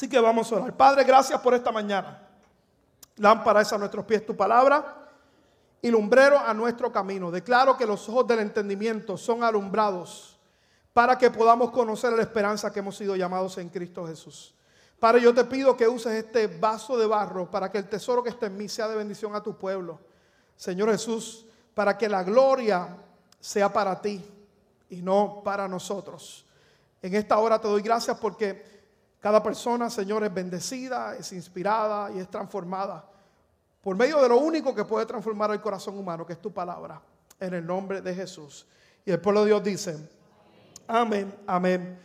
Así que vamos a orar. Padre, gracias por esta mañana. Lámpara es a nuestros pies tu palabra y lumbrero a nuestro camino. Declaro que los ojos del entendimiento son alumbrados para que podamos conocer la esperanza que hemos sido llamados en Cristo Jesús. Padre, yo te pido que uses este vaso de barro para que el tesoro que está en mí sea de bendición a tu pueblo. Señor Jesús, para que la gloria sea para ti y no para nosotros. En esta hora te doy gracias porque cada persona, Señor, es bendecida, es inspirada y es transformada por medio de lo único que puede transformar el corazón humano, que es tu palabra, en el nombre de Jesús. Y el pueblo de Dios dice, amén, amén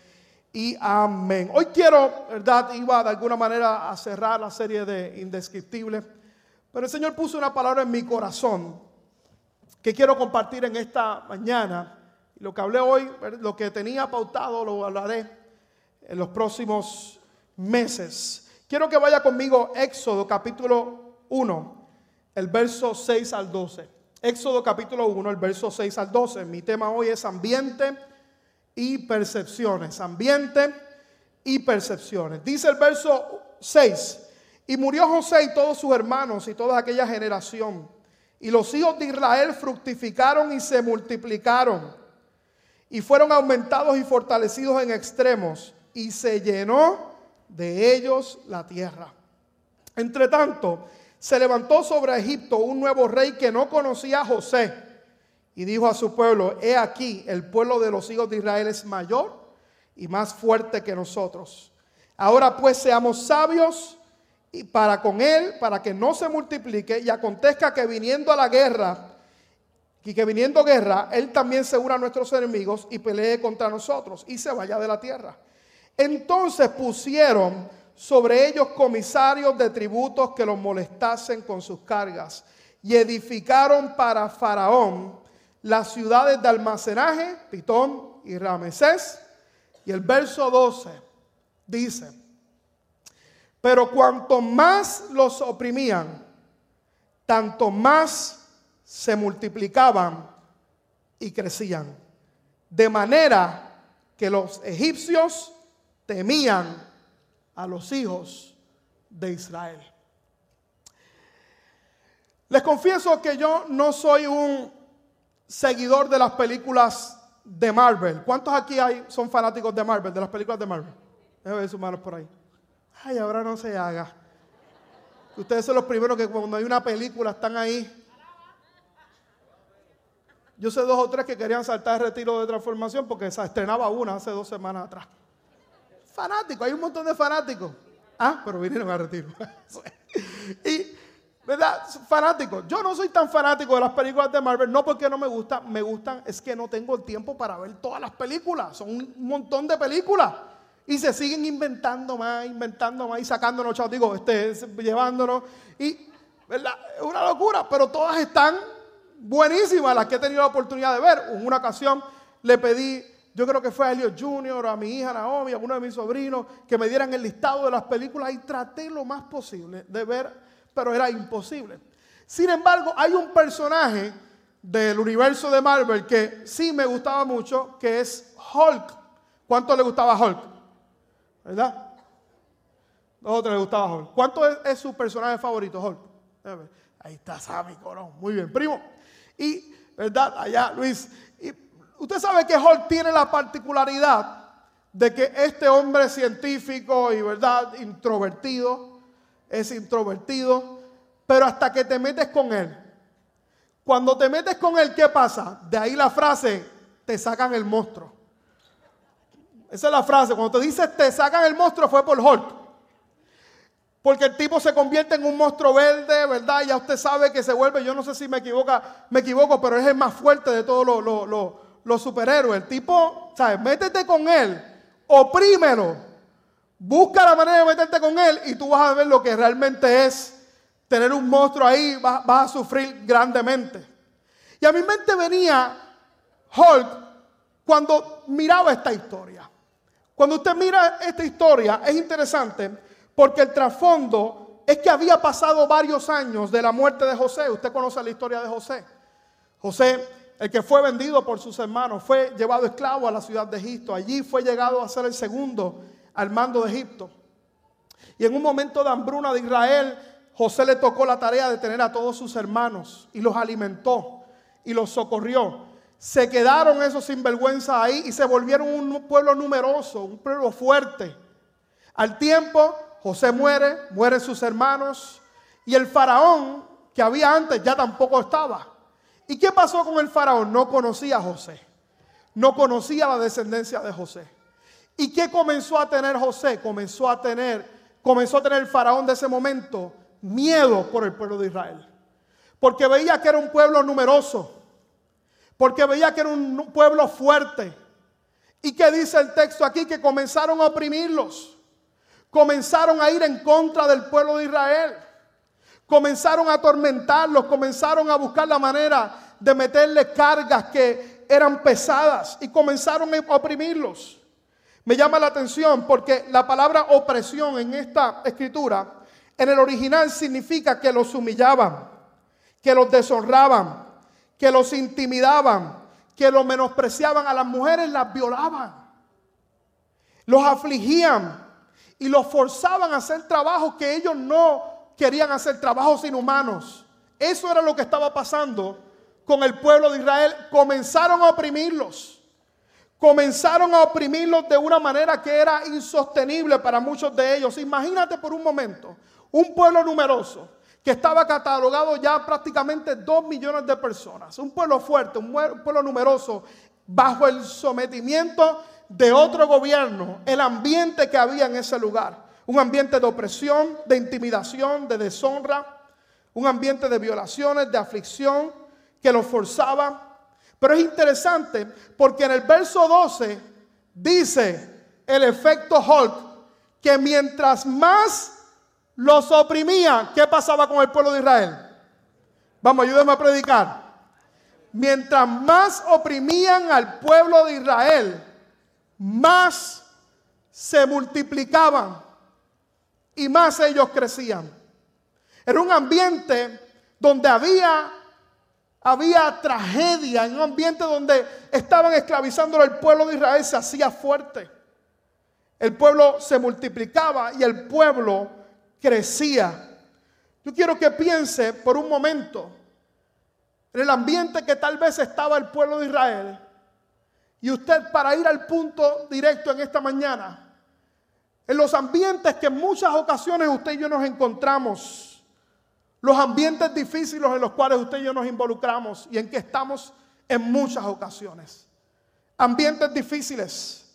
y amén. Hoy quiero, ¿verdad? Iba de alguna manera a cerrar la serie de indescriptibles, pero el Señor puso una palabra en mi corazón que quiero compartir en esta mañana. Lo que hablé hoy, lo que tenía pautado, lo hablaré en los próximos meses. Quiero que vaya conmigo Éxodo capítulo 1, el verso 6 al 12. Éxodo capítulo 1, el verso 6 al 12. Mi tema hoy es ambiente y percepciones. Ambiente y percepciones. Dice el verso 6. Y murió José y todos sus hermanos y toda aquella generación. Y los hijos de Israel fructificaron y se multiplicaron. Y fueron aumentados y fortalecidos en extremos y se llenó de ellos la tierra. Entre tanto, se levantó sobre Egipto un nuevo rey que no conocía a José y dijo a su pueblo, he aquí, el pueblo de los hijos de Israel es mayor y más fuerte que nosotros. Ahora pues seamos sabios y para con él, para que no se multiplique y acontezca que viniendo a la guerra, y que viniendo guerra, él también se una a nuestros enemigos y pelee contra nosotros y se vaya de la tierra. Entonces pusieron sobre ellos comisarios de tributos que los molestasen con sus cargas y edificaron para Faraón las ciudades de almacenaje, Pitón y Ramesés. Y el verso 12 dice, pero cuanto más los oprimían, tanto más se multiplicaban y crecían. De manera que los egipcios temían a los hijos de Israel. Les confieso que yo no soy un seguidor de las películas de Marvel. ¿Cuántos aquí hay, son fanáticos de Marvel, de las películas de Marvel? Déjenme ver sus manos por ahí. Ay, ahora no se haga. Ustedes son los primeros que cuando hay una película están ahí. Yo sé dos o tres que querían saltar el retiro de transformación porque se estrenaba una hace dos semanas atrás. Fanáticos, hay un montón de fanáticos. Ah, pero vinieron a retiro. y, ¿verdad? Fanáticos. Yo no soy tan fanático de las películas de Marvel, no porque no me gustan, me gustan, es que no tengo el tiempo para ver todas las películas. Son un montón de películas. Y se siguen inventando más, inventando más y sacándonos, chavos, digo, este, llevándonos. Y, ¿verdad? Es una locura, pero todas están buenísimas las que he tenido la oportunidad de ver. En una ocasión le pedí yo creo que fue a Elliot Jr., a mi hija Naomi, a uno de mis sobrinos, que me dieran el listado de las películas y traté lo más posible de ver, pero era imposible. Sin embargo, hay un personaje del universo de Marvel que sí me gustaba mucho, que es Hulk. ¿Cuánto le gustaba Hulk? ¿Verdad? Otro le gustaba Hulk. ¿Cuánto es, su personaje favorito, Hulk? Ahí está Sammy Corón. Muy bien, primo. Y, ¿verdad? Allá, Luis. Usted sabe que Hulk tiene la particularidad de que este hombre científico y verdad introvertido es introvertido, pero hasta que te metes con él. Cuando te metes con él, ¿qué pasa? De ahí la frase, te sacan el monstruo. Esa es la frase. Cuando te dices te sacan el monstruo fue por Hulk. Porque el tipo se convierte en un monstruo verde, ¿verdad? Ya usted sabe que se vuelve, yo no sé si me equivoca, me equivoco, pero es el más fuerte de todos los superhéroes. El tipo, ¿sabes? Métete con él, oprímelo, busca la manera de meterte con él y tú vas a ver lo que realmente es tener un monstruo ahí, vas, a sufrir grandemente. Y a mi mente venía Hulk cuando miraba esta historia. Cuando usted mira esta historia es interesante porque el trasfondo es que había pasado varios años de la muerte de José. Usted conoce la historia de José. José el que fue vendido por sus hermanos, fue llevado esclavo a la ciudad de Egipto. Allí fue llegado a ser el segundo al mando de Egipto. Y en un momento de hambruna de Israel, José le tocó la tarea de tener a todos sus hermanos y los alimentó y los socorrió. Se quedaron esos sinvergüenzas ahí y se volvieron un pueblo numeroso, un pueblo fuerte. Al tiempo, José muere, mueren sus hermanos y el faraón que había antes ya tampoco estaba. ¿Y qué pasó con el faraón? No conocía a José. No conocía la descendencia de José. ¿Y qué comenzó a tener José? Comenzó a tener, comenzó a tener el faraón de ese momento miedo por el pueblo de Israel. Porque veía que era un pueblo numeroso. Porque veía que era un pueblo fuerte. ¿Y qué dice el texto aquí? Que comenzaron a oprimirlos. Comenzaron a ir en contra del pueblo de Israel. Comenzaron a atormentarlos. Comenzaron a buscar la manera de meterle cargas que eran pesadas. Y comenzaron a oprimirlos. Me llama la atención porque la palabra opresión en esta escritura, en el original significa que los humillaban, que los deshonraban, que los intimidaban, que los menospreciaban a las mujeres, las violaban, los afligían y los forzaban a hacer trabajos que ellos no querían hacer, trabajos inhumanos. Eso era lo que estaba pasando con el pueblo de Israel. Comenzaron a oprimirlos comenzaron a oprimirlos de una manera que era insostenible para muchos de ellos. Imagínate por un momento, un pueblo numeroso que estaba catalogado ya prácticamente dos millones de personas, un pueblo fuerte, un pueblo numeroso, bajo el sometimiento de otro gobierno, el ambiente que había en ese lugar, un ambiente de opresión, de intimidación, de deshonra, un ambiente de violaciones, de aflicción, que los forzaba pero es interesante porque en el verso 12 dice el efecto Hulk que mientras más los oprimía, ¿qué pasaba con el pueblo de Israel? Vamos, ayúdenme a predicar. Mientras más oprimían al pueblo de Israel, más se multiplicaban y más ellos crecían. Era un ambiente donde había había tragedia en un ambiente donde estaban esclavizando al pueblo de Israel, se hacía fuerte. El pueblo se multiplicaba y el pueblo crecía. Yo quiero que piense por un momento en el ambiente que tal vez estaba el pueblo de Israel. Y usted para ir al punto directo en esta mañana, en los ambientes que en muchas ocasiones usted y yo nos encontramos, los ambientes difíciles en los cuales usted y yo nos involucramos y en que estamos en muchas ocasiones. Ambientes difíciles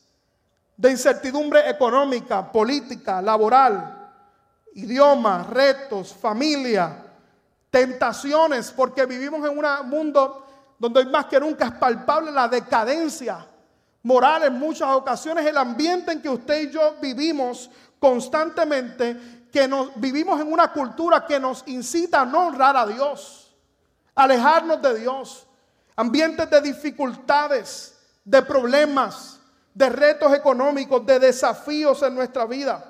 de incertidumbre económica, política, laboral, idioma, retos, familia, tentaciones, porque vivimos en un mundo donde más que nunca es palpable la decadencia moral en muchas ocasiones, el ambiente en que usted y yo vivimos constantemente que nos, vivimos en una cultura que nos incita a no honrar a Dios, alejarnos de Dios, ambientes de dificultades, de problemas, de retos económicos, de desafíos en nuestra vida.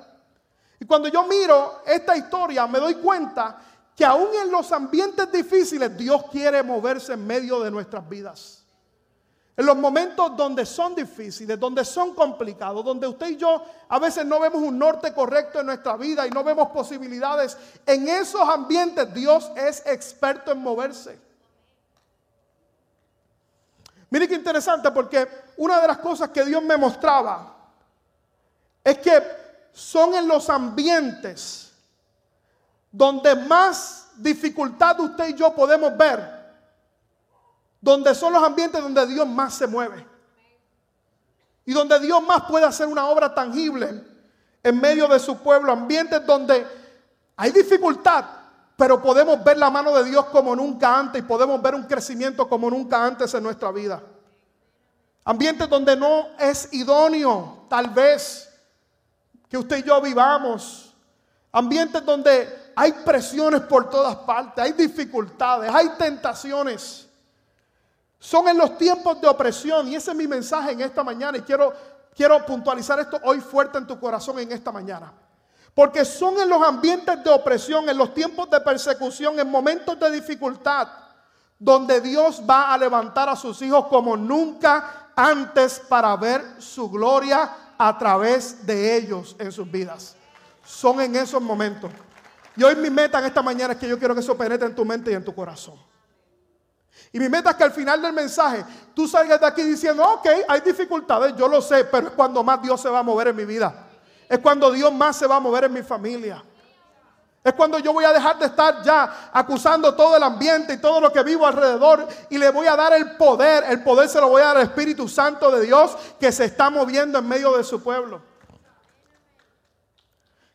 Y cuando yo miro esta historia me doy cuenta que aún en los ambientes difíciles Dios quiere moverse en medio de nuestras vidas. En los momentos donde son difíciles, donde son complicados, donde usted y yo a veces no vemos un norte correcto en nuestra vida y no vemos posibilidades, en esos ambientes Dios es experto en moverse. Mire qué interesante porque una de las cosas que Dios me mostraba es que son en los ambientes donde más dificultad usted y yo podemos ver donde son los ambientes donde Dios más se mueve. Y donde Dios más puede hacer una obra tangible en medio de su pueblo. Ambientes donde hay dificultad, pero podemos ver la mano de Dios como nunca antes y podemos ver un crecimiento como nunca antes en nuestra vida. Ambientes donde no es idóneo, tal vez, que usted y yo vivamos. Ambientes donde hay presiones por todas partes, hay dificultades, hay tentaciones. Son en los tiempos de opresión y ese es mi mensaje en esta mañana y quiero, quiero puntualizar esto hoy fuerte en tu corazón en esta mañana. Porque son en los ambientes de opresión, en los tiempos de persecución, en momentos de dificultad, donde Dios va a levantar a sus hijos como nunca antes para ver su gloria a través de ellos en sus vidas. Son en esos momentos. Y hoy mi meta en esta mañana es que yo quiero que eso penetre en tu mente y en tu corazón. Y mi meta es que al final del mensaje tú salgas de aquí diciendo, ok, hay dificultades, yo lo sé, pero es cuando más Dios se va a mover en mi vida. Es cuando Dios más se va a mover en mi familia. Es cuando yo voy a dejar de estar ya acusando todo el ambiente y todo lo que vivo alrededor y le voy a dar el poder. El poder se lo voy a dar al Espíritu Santo de Dios que se está moviendo en medio de su pueblo.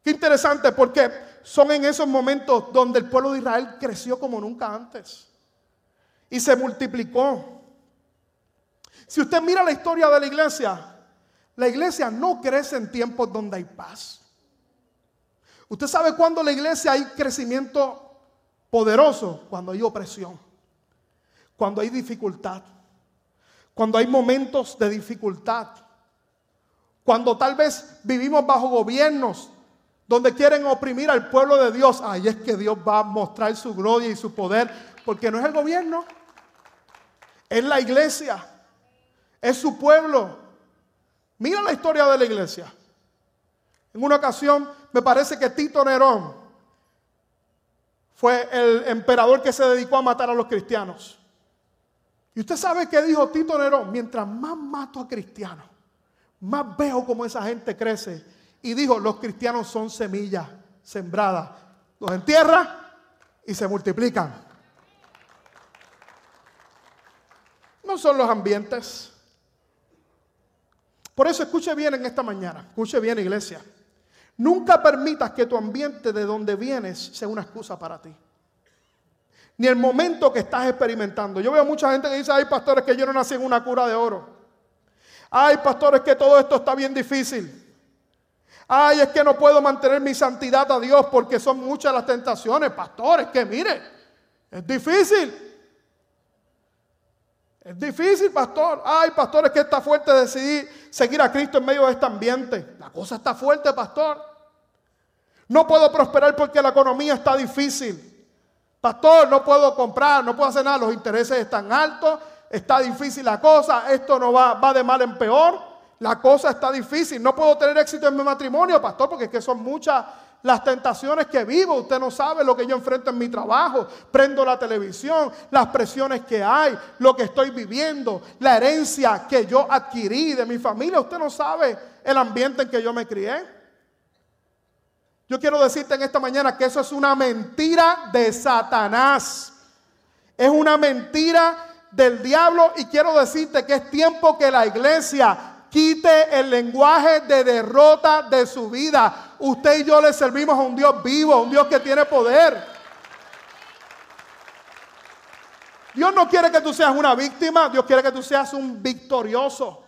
Qué interesante porque son en esos momentos donde el pueblo de Israel creció como nunca antes y se multiplicó. Si usted mira la historia de la iglesia, la iglesia no crece en tiempos donde hay paz. Usted sabe cuándo la iglesia hay crecimiento poderoso, cuando hay opresión, cuando hay dificultad, cuando hay momentos de dificultad, cuando tal vez vivimos bajo gobiernos donde quieren oprimir al pueblo de Dios. Ahí es que Dios va a mostrar su gloria y su poder, porque no es el gobierno, es la iglesia, es su pueblo. Mira la historia de la iglesia. En una ocasión me parece que Tito Nerón fue el emperador que se dedicó a matar a los cristianos. Y usted sabe qué dijo Tito Nerón, mientras más mato a cristianos, más veo cómo esa gente crece. Y dijo, los cristianos son semillas sembradas. Los entierra y se multiplican. Son los ambientes. Por eso escuche bien en esta mañana, escuche bien iglesia. Nunca permitas que tu ambiente de donde vienes sea una excusa para ti. Ni el momento que estás experimentando. Yo veo mucha gente que dice, hay pastores que yo no nací en una cura de oro. Hay pastores que todo esto está bien difícil. Ay, es que no puedo mantener mi santidad a Dios porque son muchas las tentaciones. Pastores, que mire, es difícil. Es difícil, pastor. Ay, pastores, que está fuerte decidir seguir a Cristo en medio de este ambiente. La cosa está fuerte, pastor. No puedo prosperar porque la economía está difícil. Pastor, no puedo comprar, no puedo hacer nada, los intereses están altos, está difícil la cosa, esto no va, va de mal en peor, la cosa está difícil, no puedo tener éxito en mi matrimonio, pastor, porque es que son muchas las tentaciones que vivo. Usted no sabe lo que yo enfrento en mi trabajo. Prendo la televisión, las presiones que hay, lo que estoy viviendo, la herencia que yo adquirí de mi familia. Usted no sabe el ambiente en que yo me crié. Yo quiero decirte en esta mañana que eso es una mentira de Satanás. Es una mentira del diablo y quiero decirte que es tiempo que la iglesia quite el lenguaje de derrota de su vida usted y yo le servimos a un Dios vivo, a un Dios que tiene poder. Dios no quiere que tú seas una víctima, Dios quiere que tú seas un victorioso.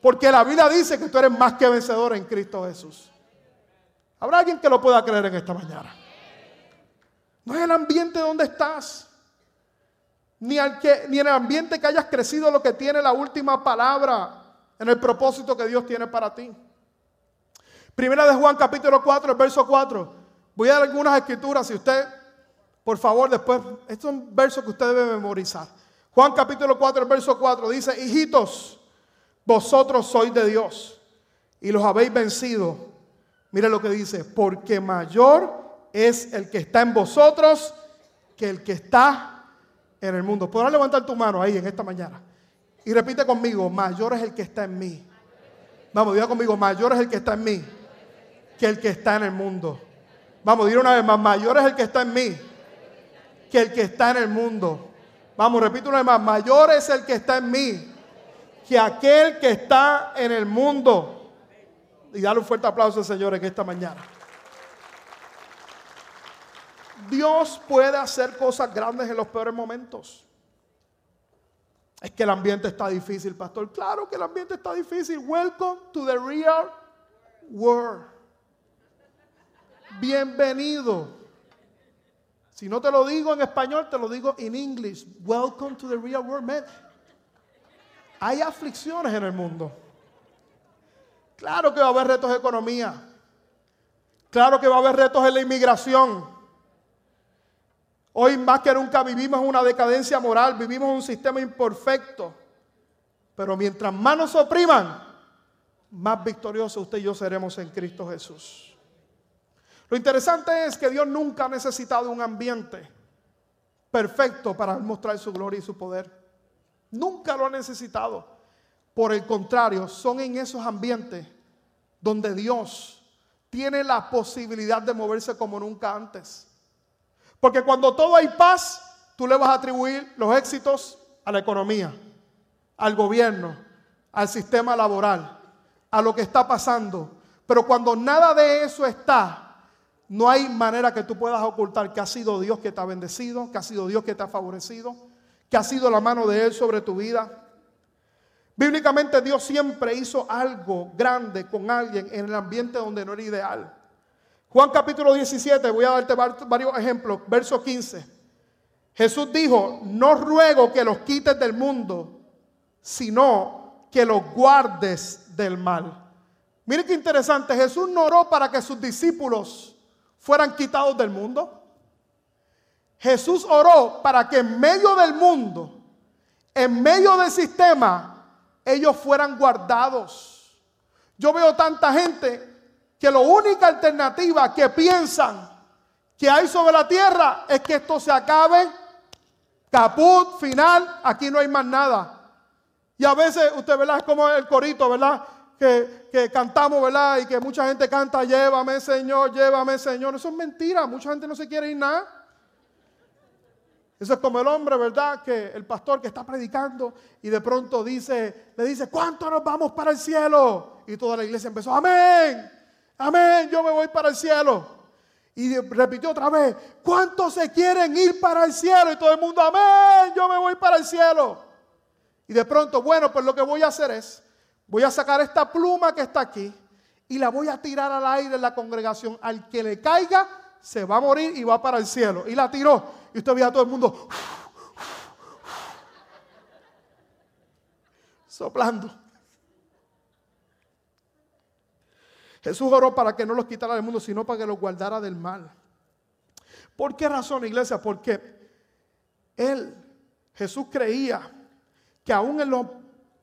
Porque la Biblia dice que tú eres más que vencedor en Cristo Jesús. ¿Habrá alguien que lo pueda creer en esta mañana? No es el ambiente donde estás. Ni, al que, ni el ambiente que hayas crecido lo que tiene la última palabra en el propósito que Dios tiene para ti. Primera de Juan capítulo 4, verso 4. Voy a dar algunas escrituras si usted, por favor, después, estos son versos que usted debe memorizar. Juan capítulo 4, verso 4 dice, hijitos, vosotros sois de Dios y los habéis vencido. Mire lo que dice, porque mayor es el que está en vosotros que el que está en el mundo. Podrás levantar tu mano ahí en esta mañana. Y repite conmigo, mayor es el que está en mí. Vamos, diga conmigo, mayor es el que está en mí que el que está en el mundo. Vamos, decir una vez más, mayor es el que está en mí que el que está en el mundo. Vamos, repito una vez más, mayor es el que está en mí que aquel que está en el mundo. Y dale un fuerte aplauso, señores, que esta mañana. Dios puede hacer cosas grandes en los peores momentos. Es que el ambiente está difícil, pastor. Claro que el ambiente está difícil. Welcome to the real world bienvenido. Si no te lo digo en español, te lo digo en inglés. Welcome to the real world, man. Hay aflicciones en el mundo. Claro que va a haber retos de economía. Claro que va a haber retos en la inmigración. Hoy más que nunca vivimos una decadencia moral, vivimos un sistema imperfecto. Pero mientras más nos opriman, más victoriosos usted y yo seremos en Cristo Jesús. Lo interesante es que Dios nunca ha necesitado un ambiente perfecto para mostrar su gloria y su poder. Nunca lo ha necesitado. Por el contrario, son en esos ambientes donde Dios tiene la posibilidad de moverse como nunca antes. Porque cuando todo hay paz, tú le vas a atribuir los éxitos a la economía, al gobierno, al sistema laboral, a lo que está pasando. Pero cuando nada de eso está, no hay manera que tú puedas ocultar que ha sido Dios que te ha bendecido, que ha sido Dios que te ha favorecido, que ha sido la mano de Él sobre tu vida. Bíblicamente Dios siempre hizo algo grande con alguien en el ambiente donde no era ideal. Juan capítulo 17, voy a darte varios ejemplos, verso 15. Jesús dijo, no ruego que los quites del mundo, sino que los guardes del mal. Mire qué interesante, Jesús no oró para que sus discípulos fueran quitados del mundo. Jesús oró para que en medio del mundo, en medio del sistema, ellos fueran guardados. Yo veo tanta gente que la única alternativa que piensan que hay sobre la tierra es que esto se acabe, caput, final, aquí no hay más nada. Y a veces usted, ¿verdad? Es como el corito, ¿verdad? Que, cantamos, ¿verdad? Y que mucha gente canta, llévame Señor, llévame Señor. Eso es mentira, mucha gente no se quiere ir nada. Eso es como el hombre, ¿verdad? Que el pastor que está predicando y de pronto dice, le dice, ¿cuánto nos vamos para el cielo? Y toda la iglesia empezó, amén, amén, yo me voy para el cielo. Y repitió otra vez, ¿cuántos se quieren ir para el cielo? Y todo el mundo, amén, yo me voy para el cielo. Y de pronto, bueno, pues lo que voy a hacer es, Voy a sacar esta pluma que está aquí y la voy a tirar al aire en la congregación. Al que le caiga, se va a morir y va para el cielo. Y la tiró. Y usted ve a todo el mundo soplando. Jesús oró para que no los quitara del mundo, sino para que los guardara del mal. ¿Por qué razón, iglesia? Porque Él, Jesús creía que aún en los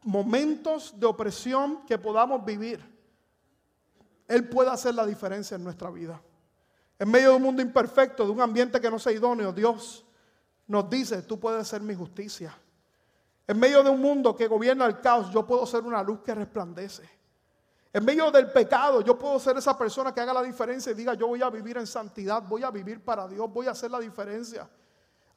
momentos de opresión que podamos vivir, Él puede hacer la diferencia en nuestra vida. En medio de un mundo imperfecto, de un ambiente que no sea idóneo, Dios nos dice, tú puedes ser mi justicia. En medio de un mundo que gobierna el caos, yo puedo ser una luz que resplandece. En medio del pecado, yo puedo ser esa persona que haga la diferencia y diga, yo voy a vivir en santidad, voy a vivir para Dios, voy a hacer la diferencia.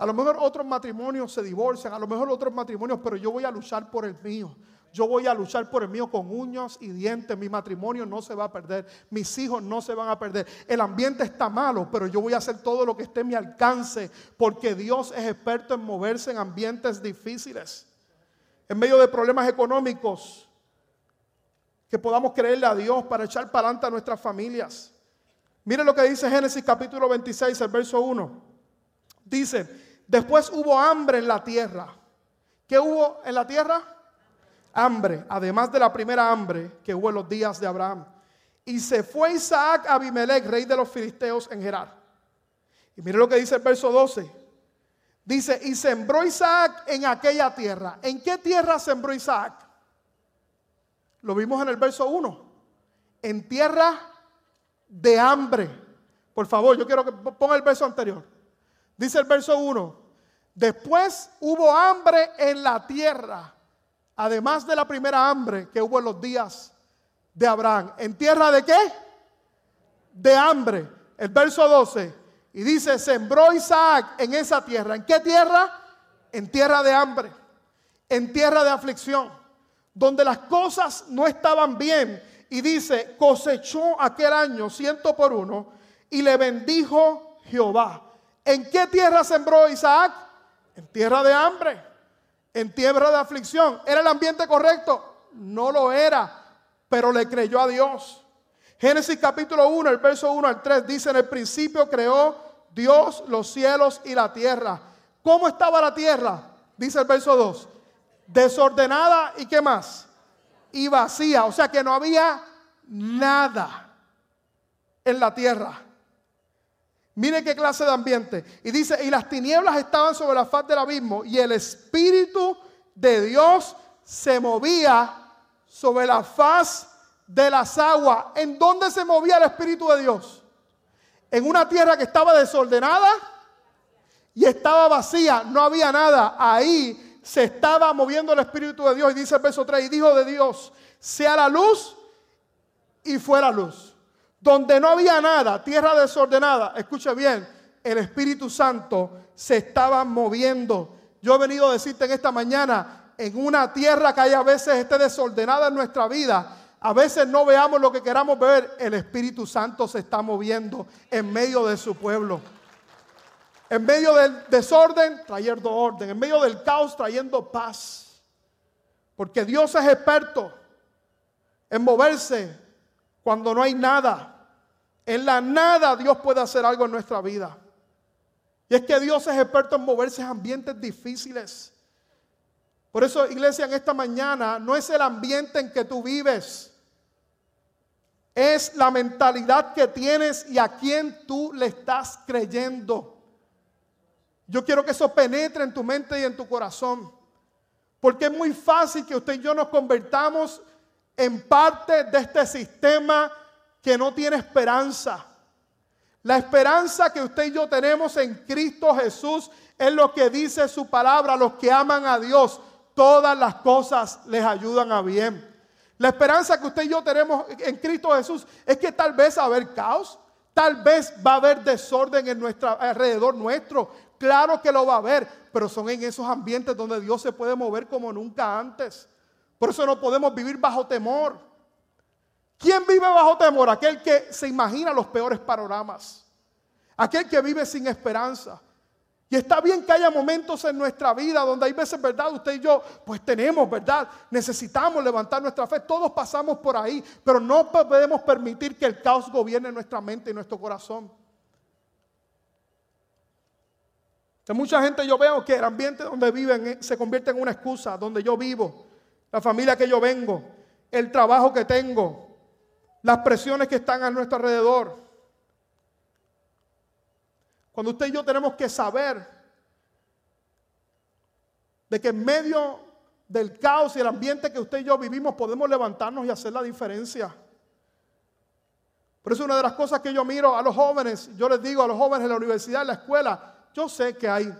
A lo mejor otros matrimonios se divorcian, a lo mejor otros matrimonios, pero yo voy a luchar por el mío. Yo voy a luchar por el mío con uñas y dientes. Mi matrimonio no se va a perder. Mis hijos no se van a perder. El ambiente está malo, pero yo voy a hacer todo lo que esté en mi alcance porque Dios es experto en moverse en ambientes difíciles. En medio de problemas económicos, que podamos creerle a Dios para echar para adelante a nuestras familias. Mire lo que dice Génesis capítulo 26, el verso 1. Dice, Después hubo hambre en la tierra. ¿Qué hubo en la tierra? Hambre, además de la primera hambre que hubo en los días de Abraham. Y se fue Isaac a Abimelech, rey de los filisteos, en Gerar. Y mire lo que dice el verso 12. Dice, y sembró Isaac en aquella tierra. ¿En qué tierra sembró Isaac? Lo vimos en el verso 1. En tierra de hambre. Por favor, yo quiero que ponga el verso anterior. Dice el verso 1, después hubo hambre en la tierra, además de la primera hambre que hubo en los días de Abraham. ¿En tierra de qué? De hambre. El verso 12. Y dice, sembró Isaac en esa tierra. ¿En qué tierra? En tierra de hambre, en tierra de aflicción, donde las cosas no estaban bien. Y dice, cosechó aquel año ciento por uno y le bendijo Jehová. ¿En qué tierra sembró Isaac? En tierra de hambre, en tierra de aflicción. ¿Era el ambiente correcto? No lo era, pero le creyó a Dios. Génesis capítulo 1, el verso 1 al 3 dice, en el principio creó Dios los cielos y la tierra. ¿Cómo estaba la tierra? Dice el verso 2. Desordenada y qué más? Y vacía. O sea que no había nada en la tierra. Mire qué clase de ambiente. Y dice, y las tinieblas estaban sobre la faz del abismo y el Espíritu de Dios se movía sobre la faz de las aguas. ¿En dónde se movía el Espíritu de Dios? en una tierra que estaba desordenada y estaba vacía, no había nada. Ahí se estaba moviendo el Espíritu de Dios. Y dice el verso 3, y dijo de Dios, sea la luz y fuera luz. Donde no había nada, tierra desordenada, escuche bien, el Espíritu Santo se estaba moviendo. Yo he venido a decirte en esta mañana, en una tierra que hay a veces esté desordenada en nuestra vida, a veces no veamos lo que queramos ver, el Espíritu Santo se está moviendo en medio de su pueblo. En medio del desorden, trayendo orden. En medio del caos, trayendo paz. Porque Dios es experto en moverse cuando no hay nada. En la nada Dios puede hacer algo en nuestra vida. Y es que Dios es experto en moverse en ambientes difíciles. Por eso, iglesia, en esta mañana no es el ambiente en que tú vives. Es la mentalidad que tienes y a quién tú le estás creyendo. Yo quiero que eso penetre en tu mente y en tu corazón. Porque es muy fácil que usted y yo nos convertamos en parte de este sistema que no tiene esperanza. La esperanza que usted y yo tenemos en Cristo Jesús es lo que dice su palabra. Los que aman a Dios, todas las cosas les ayudan a bien. La esperanza que usted y yo tenemos en Cristo Jesús es que tal vez va a haber caos, tal vez va a haber desorden en nuestro alrededor nuestro, Claro que lo va a haber, pero son en esos ambientes donde Dios se puede mover como nunca antes. Por eso no podemos vivir bajo temor. ¿Quién vive bajo temor? Aquel que se imagina los peores panoramas. Aquel que vive sin esperanza. Y está bien que haya momentos en nuestra vida donde hay veces, ¿verdad? Usted y yo, pues tenemos, ¿verdad? Necesitamos levantar nuestra fe. Todos pasamos por ahí, pero no podemos permitir que el caos gobierne nuestra mente y nuestro corazón. mucha gente yo veo que el ambiente donde viven eh, se convierte en una excusa, donde yo vivo, la familia que yo vengo, el trabajo que tengo, las presiones que están a nuestro alrededor. Cuando usted y yo tenemos que saber de que en medio del caos y el ambiente que usted y yo vivimos podemos levantarnos y hacer la diferencia. Por eso una de las cosas que yo miro a los jóvenes, yo les digo a los jóvenes en la universidad, en la escuela, yo sé que hay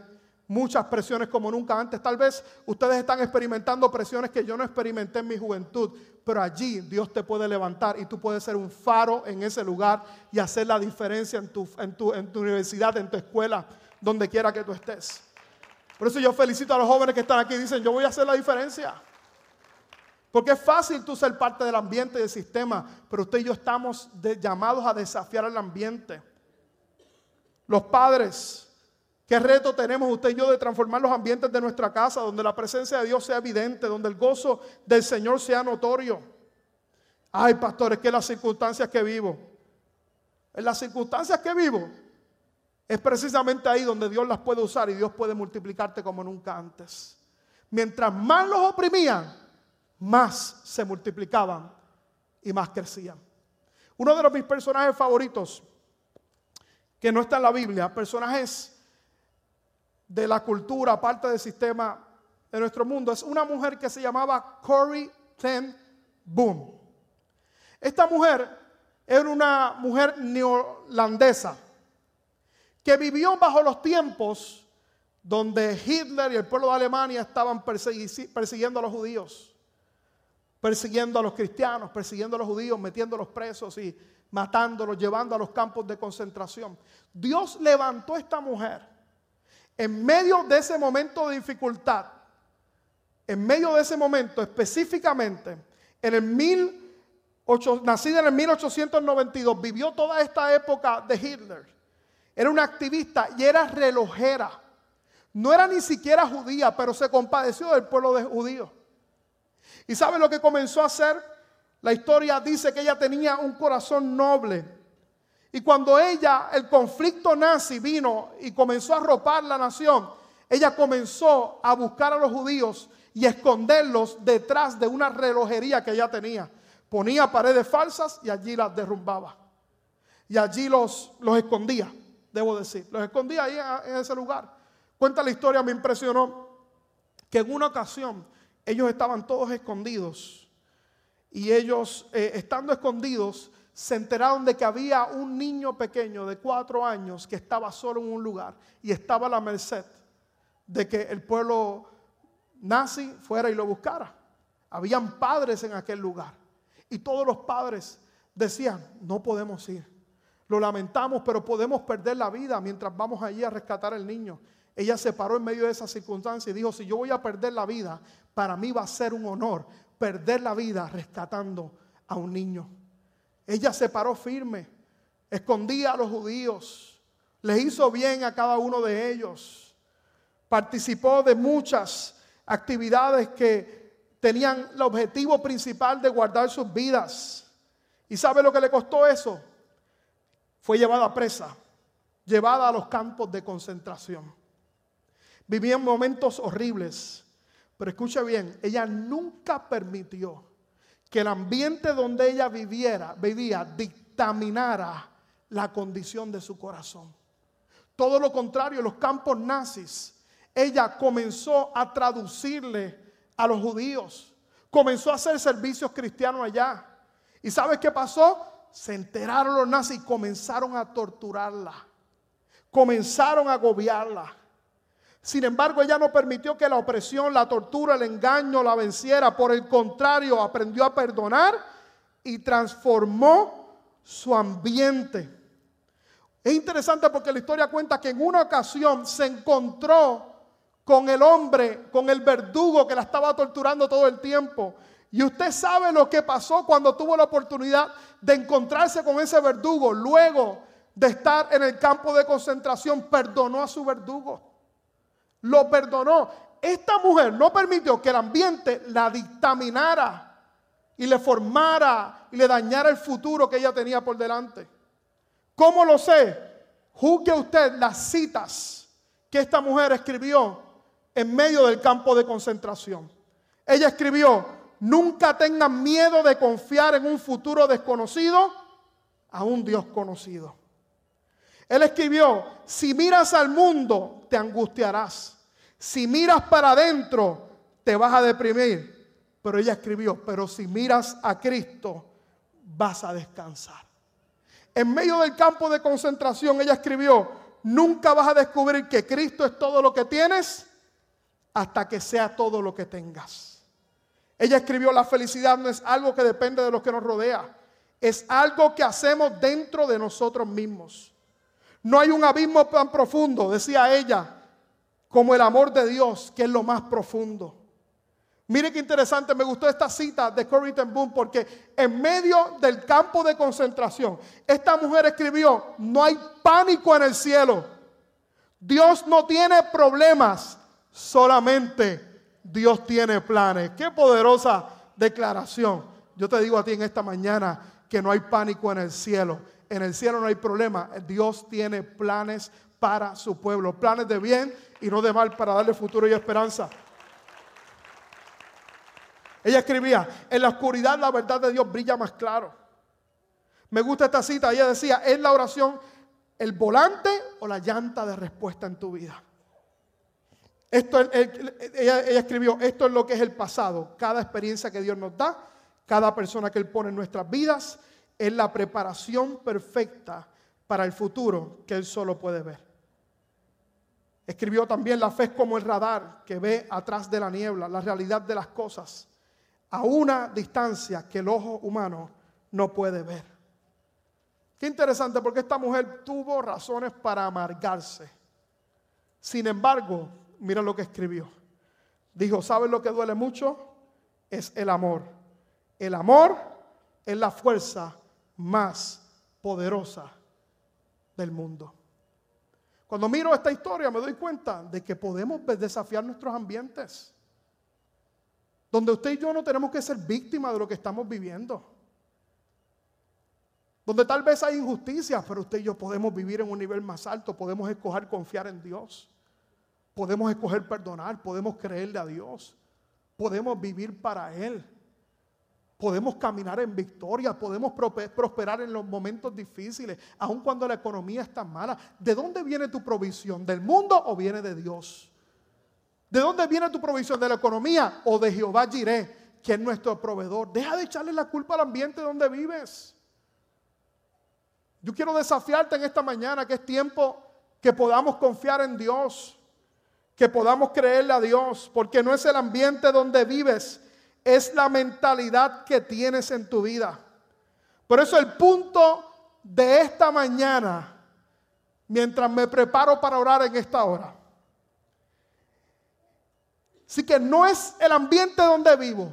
muchas presiones como nunca antes. Tal vez ustedes están experimentando presiones que yo no experimenté en mi juventud, pero allí Dios te puede levantar y tú puedes ser un faro en ese lugar y hacer la diferencia en tu, en tu, en tu universidad, en tu escuela, donde quiera que tú estés. Por eso yo felicito a los jóvenes que están aquí y dicen, yo voy a hacer la diferencia. Porque es fácil tú ser parte del ambiente y del sistema, pero usted y yo estamos llamados a desafiar el ambiente. Los padres, ¿Qué reto tenemos usted y yo de transformar los ambientes de nuestra casa, donde la presencia de Dios sea evidente, donde el gozo del Señor sea notorio? Ay, pastor, es que las circunstancias que vivo, en las circunstancias que vivo, es precisamente ahí donde Dios las puede usar y Dios puede multiplicarte como nunca antes. Mientras más los oprimían, más se multiplicaban y más crecían. Uno de los mis personajes favoritos, que no está en la Biblia, personajes de la cultura, parte del sistema de nuestro mundo, es una mujer que se llamaba Corrie Ten Boom. Esta mujer era una mujer neolandesa que vivió bajo los tiempos donde Hitler y el pueblo de Alemania estaban persiguiendo a los judíos, persiguiendo a los cristianos, persiguiendo a los judíos, metiéndolos presos y matándolos, llevando a los campos de concentración. Dios levantó a esta mujer en medio de ese momento de dificultad, en medio de ese momento específicamente, en el 18, nacida en el 1892, vivió toda esta época de Hitler. Era una activista y era relojera. No era ni siquiera judía, pero se compadeció del pueblo de judíos. ¿Y sabe lo que comenzó a hacer? La historia dice que ella tenía un corazón noble y cuando ella, el conflicto nazi vino y comenzó a arropar la nación, ella comenzó a buscar a los judíos y esconderlos detrás de una relojería que ella tenía. Ponía paredes falsas y allí las derrumbaba. Y allí los, los escondía, debo decir. Los escondía ahí en ese lugar. Cuenta la historia, me impresionó que en una ocasión ellos estaban todos escondidos. Y ellos, eh, estando escondidos, se enteraron de que había un niño pequeño de cuatro años que estaba solo en un lugar y estaba a la merced de que el pueblo nazi fuera y lo buscara. Habían padres en aquel lugar y todos los padres decían, no podemos ir. Lo lamentamos, pero podemos perder la vida mientras vamos allí a rescatar al niño. Ella se paró en medio de esa circunstancia y dijo, si yo voy a perder la vida, para mí va a ser un honor perder la vida rescatando a un niño. Ella se paró firme, escondía a los judíos, les hizo bien a cada uno de ellos, participó de muchas actividades que tenían el objetivo principal de guardar sus vidas. ¿Y sabe lo que le costó eso? Fue llevada presa, llevada a los campos de concentración. Vivía en momentos horribles, pero escucha bien, ella nunca permitió que el ambiente donde ella viviera, vivía dictaminara la condición de su corazón. Todo lo contrario, los campos nazis, ella comenzó a traducirle a los judíos, comenzó a hacer servicios cristianos allá. ¿Y sabes qué pasó? Se enteraron los nazis y comenzaron a torturarla, comenzaron a agobiarla. Sin embargo, ella no permitió que la opresión, la tortura, el engaño la venciera. Por el contrario, aprendió a perdonar y transformó su ambiente. Es interesante porque la historia cuenta que en una ocasión se encontró con el hombre, con el verdugo que la estaba torturando todo el tiempo. Y usted sabe lo que pasó cuando tuvo la oportunidad de encontrarse con ese verdugo. Luego de estar en el campo de concentración, perdonó a su verdugo lo perdonó. Esta mujer no permitió que el ambiente la dictaminara y le formara y le dañara el futuro que ella tenía por delante. ¿Cómo lo sé? Juzgue usted las citas que esta mujer escribió en medio del campo de concentración. Ella escribió, nunca tengan miedo de confiar en un futuro desconocido a un Dios conocido. Él escribió, si miras al mundo, te angustiarás. Si miras para adentro, te vas a deprimir. Pero ella escribió, pero si miras a Cristo, vas a descansar. En medio del campo de concentración, ella escribió, nunca vas a descubrir que Cristo es todo lo que tienes hasta que sea todo lo que tengas. Ella escribió, la felicidad no es algo que depende de lo que nos rodea, es algo que hacemos dentro de nosotros mismos. No hay un abismo tan profundo, decía ella, como el amor de Dios, que es lo más profundo. Mire qué interesante, me gustó esta cita de Corrie ten Boom porque en medio del campo de concentración, esta mujer escribió, no hay pánico en el cielo. Dios no tiene problemas, solamente Dios tiene planes. Qué poderosa declaración. Yo te digo a ti en esta mañana que no hay pánico en el cielo en el cielo no hay problema. Dios tiene planes para su pueblo, planes de bien y no de mal para darle futuro y esperanza. Ella escribía, en la oscuridad la verdad de Dios brilla más claro. Me gusta esta cita, ella decía, es la oración el volante o la llanta de respuesta en tu vida. Esto, ella, ella escribió, esto es lo que es el pasado, cada experiencia que Dios nos da, cada persona que Él pone en nuestras vidas, es la preparación perfecta para el futuro que Él solo puede ver. Escribió también la fe es como el radar que ve atrás de la niebla, la realidad de las cosas, a una distancia que el ojo humano no puede ver. Qué interesante porque esta mujer tuvo razones para amargarse. Sin embargo, mira lo que escribió. Dijo, ¿sabes lo que duele mucho? Es el amor. El amor es la fuerza más poderosa del mundo. Cuando miro esta historia me doy cuenta de que podemos desafiar nuestros ambientes. Donde usted y yo no tenemos que ser víctimas de lo que estamos viviendo. Donde tal vez hay injusticias, pero usted y yo podemos vivir en un nivel más alto. Podemos escoger confiar en Dios. Podemos escoger perdonar. Podemos creerle a Dios. Podemos vivir para Él podemos caminar en victoria, podemos prosperar en los momentos difíciles, aun cuando la economía está mala. ¿De dónde viene tu provisión? ¿Del mundo o viene de Dios? ¿De dónde viene tu provisión? ¿De la economía o de Jehová Jireh, que es nuestro proveedor? Deja de echarle la culpa al ambiente donde vives. Yo quiero desafiarte en esta mañana que es tiempo que podamos confiar en Dios, que podamos creerle a Dios, porque no es el ambiente donde vives, es la mentalidad que tienes en tu vida. Por eso el punto de esta mañana, mientras me preparo para orar en esta hora, Así que no es el ambiente donde vivo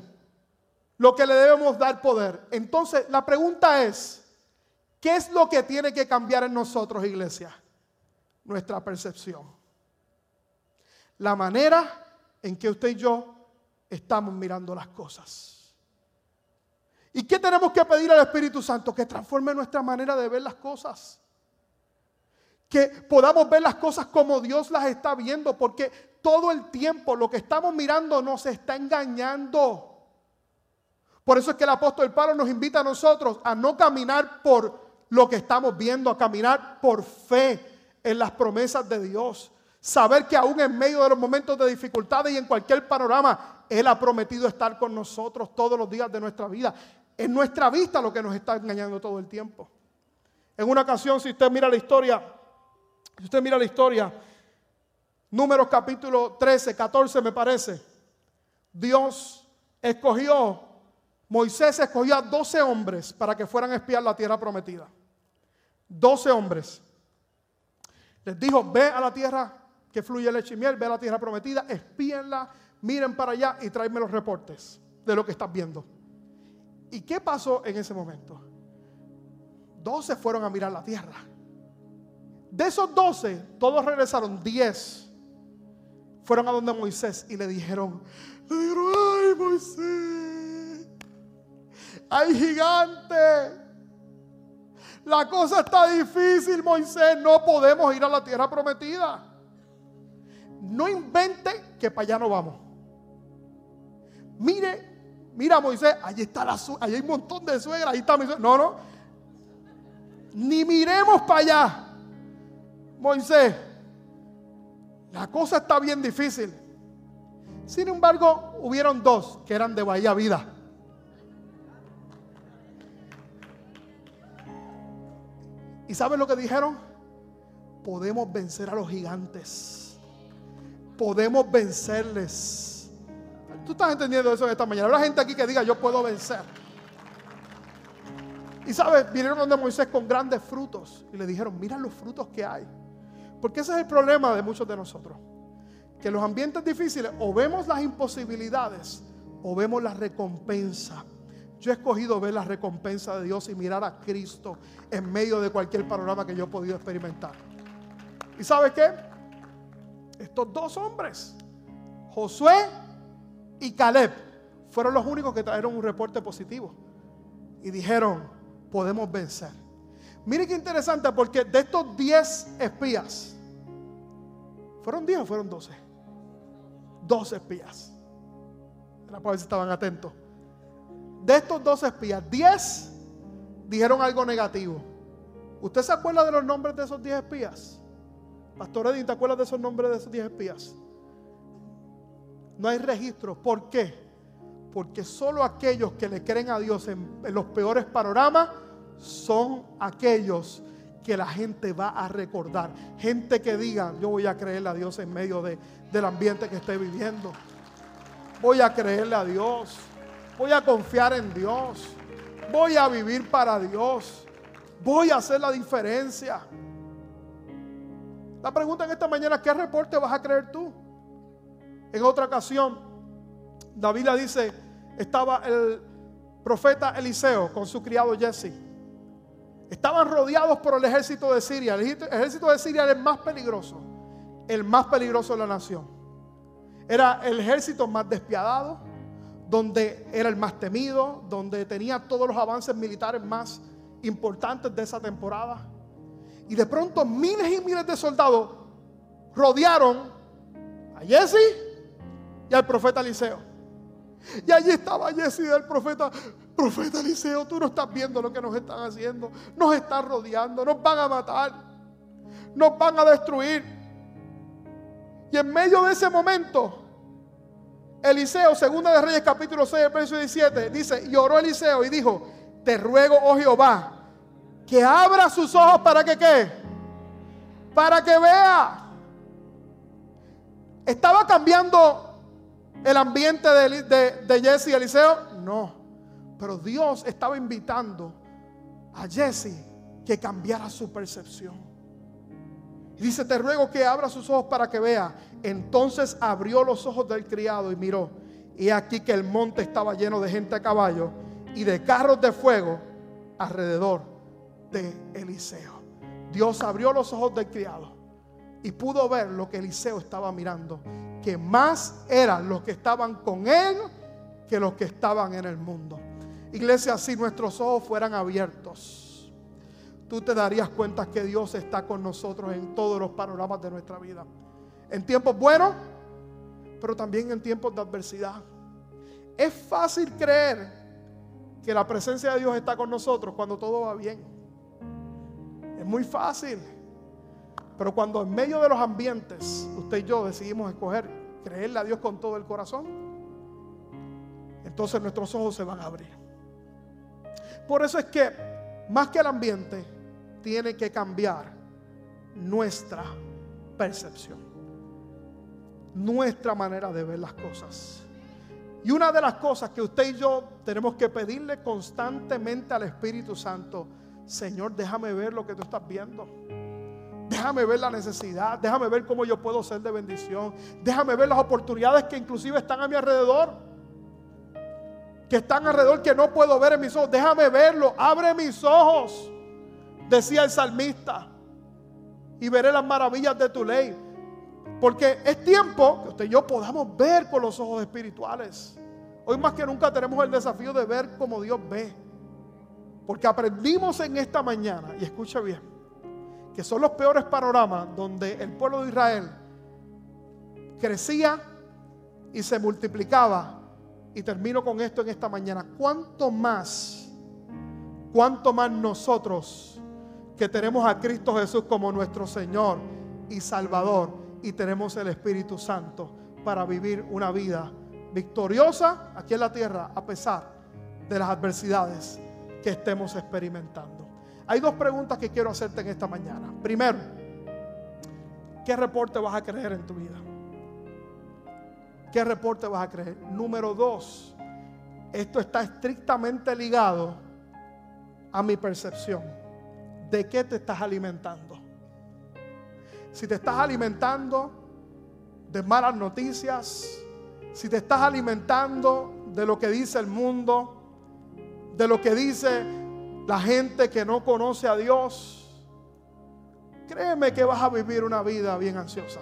lo que le debemos dar poder. Entonces, la pregunta es, ¿qué es lo que tiene que cambiar en nosotros, iglesia? Nuestra percepción. La manera en que usted y yo estamos mirando las cosas. ¿Y qué tenemos que pedir al Espíritu Santo? Que transforme nuestra manera de ver las cosas. Que podamos ver las cosas como Dios las está viendo, porque todo el tiempo lo que estamos mirando nos está engañando. Por eso es que el apóstol Pablo nos invita a nosotros a no caminar por lo que estamos viendo, a caminar por fe en las promesas de Dios. Saber que aún en medio de los momentos de dificultades y en cualquier panorama, Él ha prometido estar con nosotros todos los días de nuestra vida. Es nuestra vista lo que nos está engañando todo el tiempo. En una ocasión, si usted mira la historia, si usted mira la historia, Números capítulo 13, 14 me parece. Dios escogió, Moisés escogió a 12 hombres para que fueran a espiar la tierra prometida. 12 hombres. Les dijo, ve a la tierra que fluye leche y miel, ve a la tierra prometida, espíenla, miren para allá y tráeme los reportes de lo que estás viendo. ¿Y qué pasó en ese momento? 12 fueron a mirar la tierra. De esos 12, todos regresaron 10 fueron a donde Moisés y le dijeron, le dijeron, ay Moisés, hay gigante. La cosa está difícil, Moisés, no podemos ir a la tierra prometida. No invente que para allá no vamos. Mire, mira Moisés, allí está la allí hay un montón de suegras, ahí está mi. No, no. Ni miremos para allá. Moisés, la cosa está bien difícil. Sin embargo, hubieron dos que eran de Bahía Vida. ¿Y saben lo que dijeron? Podemos vencer a los gigantes. Podemos vencerles. ¿Tú estás entendiendo eso en esta mañana? Habrá gente aquí que diga, yo puedo vencer. Y sabes, vinieron donde Moisés con grandes frutos y le dijeron, mira los frutos que hay. Porque ese es el problema de muchos de nosotros. Que en los ambientes difíciles o vemos las imposibilidades o vemos la recompensa. Yo he escogido ver la recompensa de Dios y mirar a Cristo en medio de cualquier panorama que yo he podido experimentar. ¿Y sabe qué? Estos dos hombres, Josué y Caleb, fueron los únicos que trajeron un reporte positivo. Y dijeron, podemos vencer. Mire qué interesante, porque de estos 10 espías, ¿fueron 10 o fueron 12? 12 espías. Era para ver si estaban atentos. De estos 12 espías, 10 dijeron algo negativo. ¿Usted se acuerda de los nombres de esos 10 espías? Pastor Edwin, ¿te acuerdas de esos nombres de esos 10 espías? No hay registro. ¿Por qué? Porque solo aquellos que le creen a Dios en, en los peores panoramas son aquellos que la gente va a recordar. Gente que diga, yo voy a creerle a Dios en medio de, del ambiente que esté viviendo. Voy a creerle a Dios. Voy a confiar en Dios. Voy a vivir para Dios. Voy a hacer la diferencia. La pregunta en esta mañana, ¿qué reporte vas a creer tú? En otra ocasión, David dice, estaba el profeta Eliseo con su criado Jesse Estaban rodeados por el ejército de Siria. El ejército de Siria era el más peligroso, el más peligroso de la nación. Era el ejército más despiadado, donde era el más temido, donde tenía todos los avances militares más importantes de esa temporada. Y de pronto miles y miles de soldados rodearon a Jesse y al profeta Eliseo. Y allí estaba Jesse del profeta Profeta Eliseo, tú no estás viendo lo que nos están haciendo. Nos están rodeando, nos van a matar, nos van a destruir. Y en medio de ese momento, Eliseo, segunda de Reyes capítulo 6, verso 17, dice, y oró Eliseo y dijo, te ruego, oh Jehová, que abra sus ojos para que qué? Para que vea. ¿Estaba cambiando el ambiente de, Jesse y Eliseo? No. Pero Dios estaba invitando a Jesse que cambiara su percepción. Y dice, te ruego que abra sus ojos para que vea. Entonces abrió los ojos del criado y miró. Y aquí que el monte estaba lleno de gente a caballo y de carros de fuego alrededor de Eliseo. Dios abrió los ojos del criado y pudo ver lo que Eliseo estaba mirando, que más eran los que estaban con él que los que estaban en el mundo. Iglesia, si nuestros ojos fueran abiertos, tú te darías cuenta que Dios está con nosotros en todos los panoramas de nuestra vida. En tiempos buenos, pero también en tiempos de adversidad. Es fácil creer que la presencia de Dios está con nosotros cuando todo va bien. Es muy fácil. Pero cuando en medio de los ambientes usted y yo decidimos escoger creerle a Dios con todo el corazón, entonces nuestros ojos se van a abrir. Por eso es que más que el ambiente, tiene que cambiar nuestra percepción, nuestra manera de ver las cosas. Y una de las cosas que usted y yo tenemos que pedirle constantemente al Espíritu Santo, Señor, déjame ver lo que tú estás viendo. Déjame ver la necesidad, déjame ver cómo yo puedo ser de bendición. Déjame ver las oportunidades que inclusive están a mi alrededor. Que están alrededor que no puedo ver en mis ojos. Déjame verlo, abre mis ojos, decía el salmista. Y veré las maravillas de tu ley. Porque es tiempo que usted y yo podamos ver con los ojos espirituales. Hoy más que nunca tenemos el desafío de ver como Dios ve. Porque aprendimos en esta mañana, y escucha bien, que son los peores panoramas donde el pueblo de Israel crecía y se multiplicaba. Y termino con esto en esta mañana. ¿Cuánto más, cuánto más nosotros que tenemos a Cristo Jesús como nuestro Señor y Salvador y tenemos el Espíritu Santo para vivir una vida victoriosa aquí en la tierra a pesar de las adversidades que estemos experimentando? Hay dos preguntas que quiero hacerte en esta mañana. Primero, ¿qué reporte vas a creer en tu vida? ¿Qué reporte vas a creer? Número dos, esto está estrictamente ligado a mi percepción. ¿De qué te estás alimentando? Si te estás alimentando de malas noticias, si te estás alimentando de lo que dice el mundo, de lo que dice la gente que no conoce a Dios, créeme que vas a vivir una vida bien ansiosa.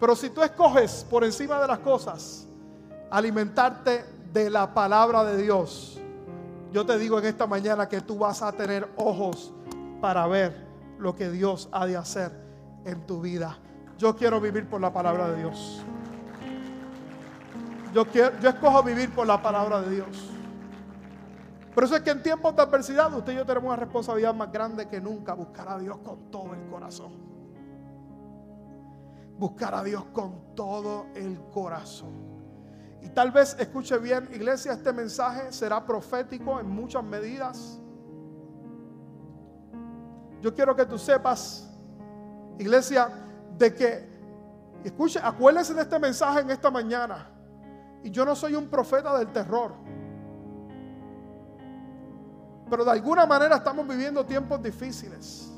Pero si tú escoges por encima de las cosas alimentarte de la palabra de Dios, yo te digo en esta mañana que tú vas a tener ojos para ver lo que Dios ha de hacer en tu vida. Yo quiero vivir por la palabra de Dios. Yo, quiero, yo escojo vivir por la palabra de Dios. Por eso es que en tiempos de adversidad usted y yo tenemos una responsabilidad más grande que nunca, buscar a Dios con todo el corazón. Buscar a Dios con todo el corazón. Y tal vez escuche bien, iglesia, este mensaje será profético en muchas medidas. Yo quiero que tú sepas, iglesia, de que, escuche, acuérdense de este mensaje en esta mañana. Y yo no soy un profeta del terror. Pero de alguna manera estamos viviendo tiempos difíciles.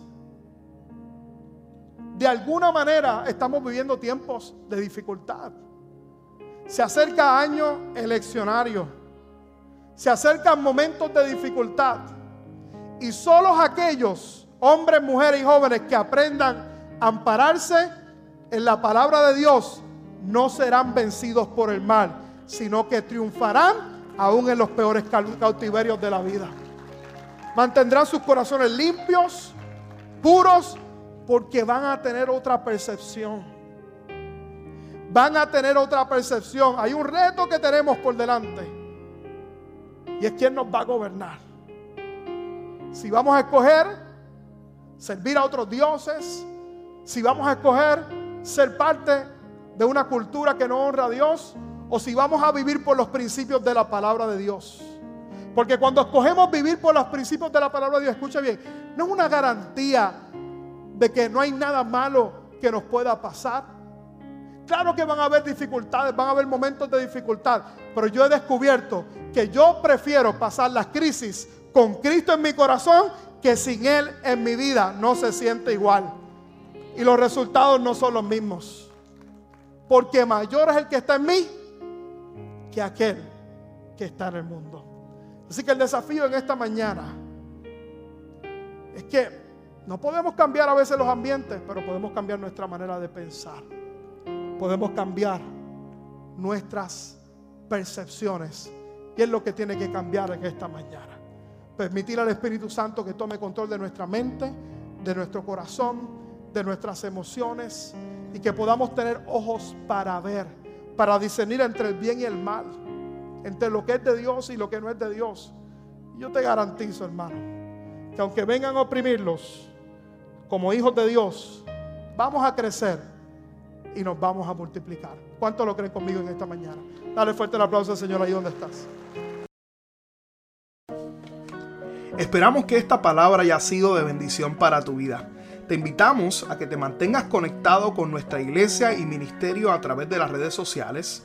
De alguna manera estamos viviendo tiempos de dificultad. Se acerca año eleccionario. Se acercan momentos de dificultad. Y solo aquellos hombres, mujeres y jóvenes que aprendan a ampararse en la palabra de Dios no serán vencidos por el mal, sino que triunfarán aún en los peores cautiverios de la vida. Mantendrán sus corazones limpios, puros, porque van a tener otra percepción. Van a tener otra percepción. Hay un reto que tenemos por delante. Y es quién nos va a gobernar. Si vamos a escoger servir a otros dioses, si vamos a escoger ser parte de una cultura que no honra a Dios, o si vamos a vivir por los principios de la palabra de Dios. Porque cuando escogemos vivir por los principios de la palabra de Dios, escucha bien, no es una garantía de que no hay nada malo que nos pueda pasar. Claro que van a haber dificultades, van a haber momentos de dificultad, pero yo he descubierto que yo prefiero pasar las crisis con Cristo en mi corazón que sin Él en mi vida no se siente igual. Y los resultados no son los mismos. Porque mayor es el que está en mí que aquel que está en el mundo. Así que el desafío en esta mañana es que no podemos cambiar a veces los ambientes, pero podemos cambiar nuestra manera de pensar. Podemos cambiar nuestras percepciones. Y es lo que tiene que cambiar en esta mañana. Permitir al Espíritu Santo que tome control de nuestra mente, de nuestro corazón, de nuestras emociones y que podamos tener ojos para ver, para discernir entre el bien y el mal, entre lo que es de Dios y lo que no es de Dios. Yo te garantizo, hermano, que aunque vengan a oprimirlos, como hijos de Dios, vamos a crecer y nos vamos a multiplicar. ¿Cuánto lo creen conmigo en esta mañana? Dale fuerte el aplauso al Señor ahí donde estás. Esperamos que esta palabra haya sido de bendición para tu vida. Te invitamos a que te mantengas conectado con nuestra iglesia y ministerio a través de las redes sociales.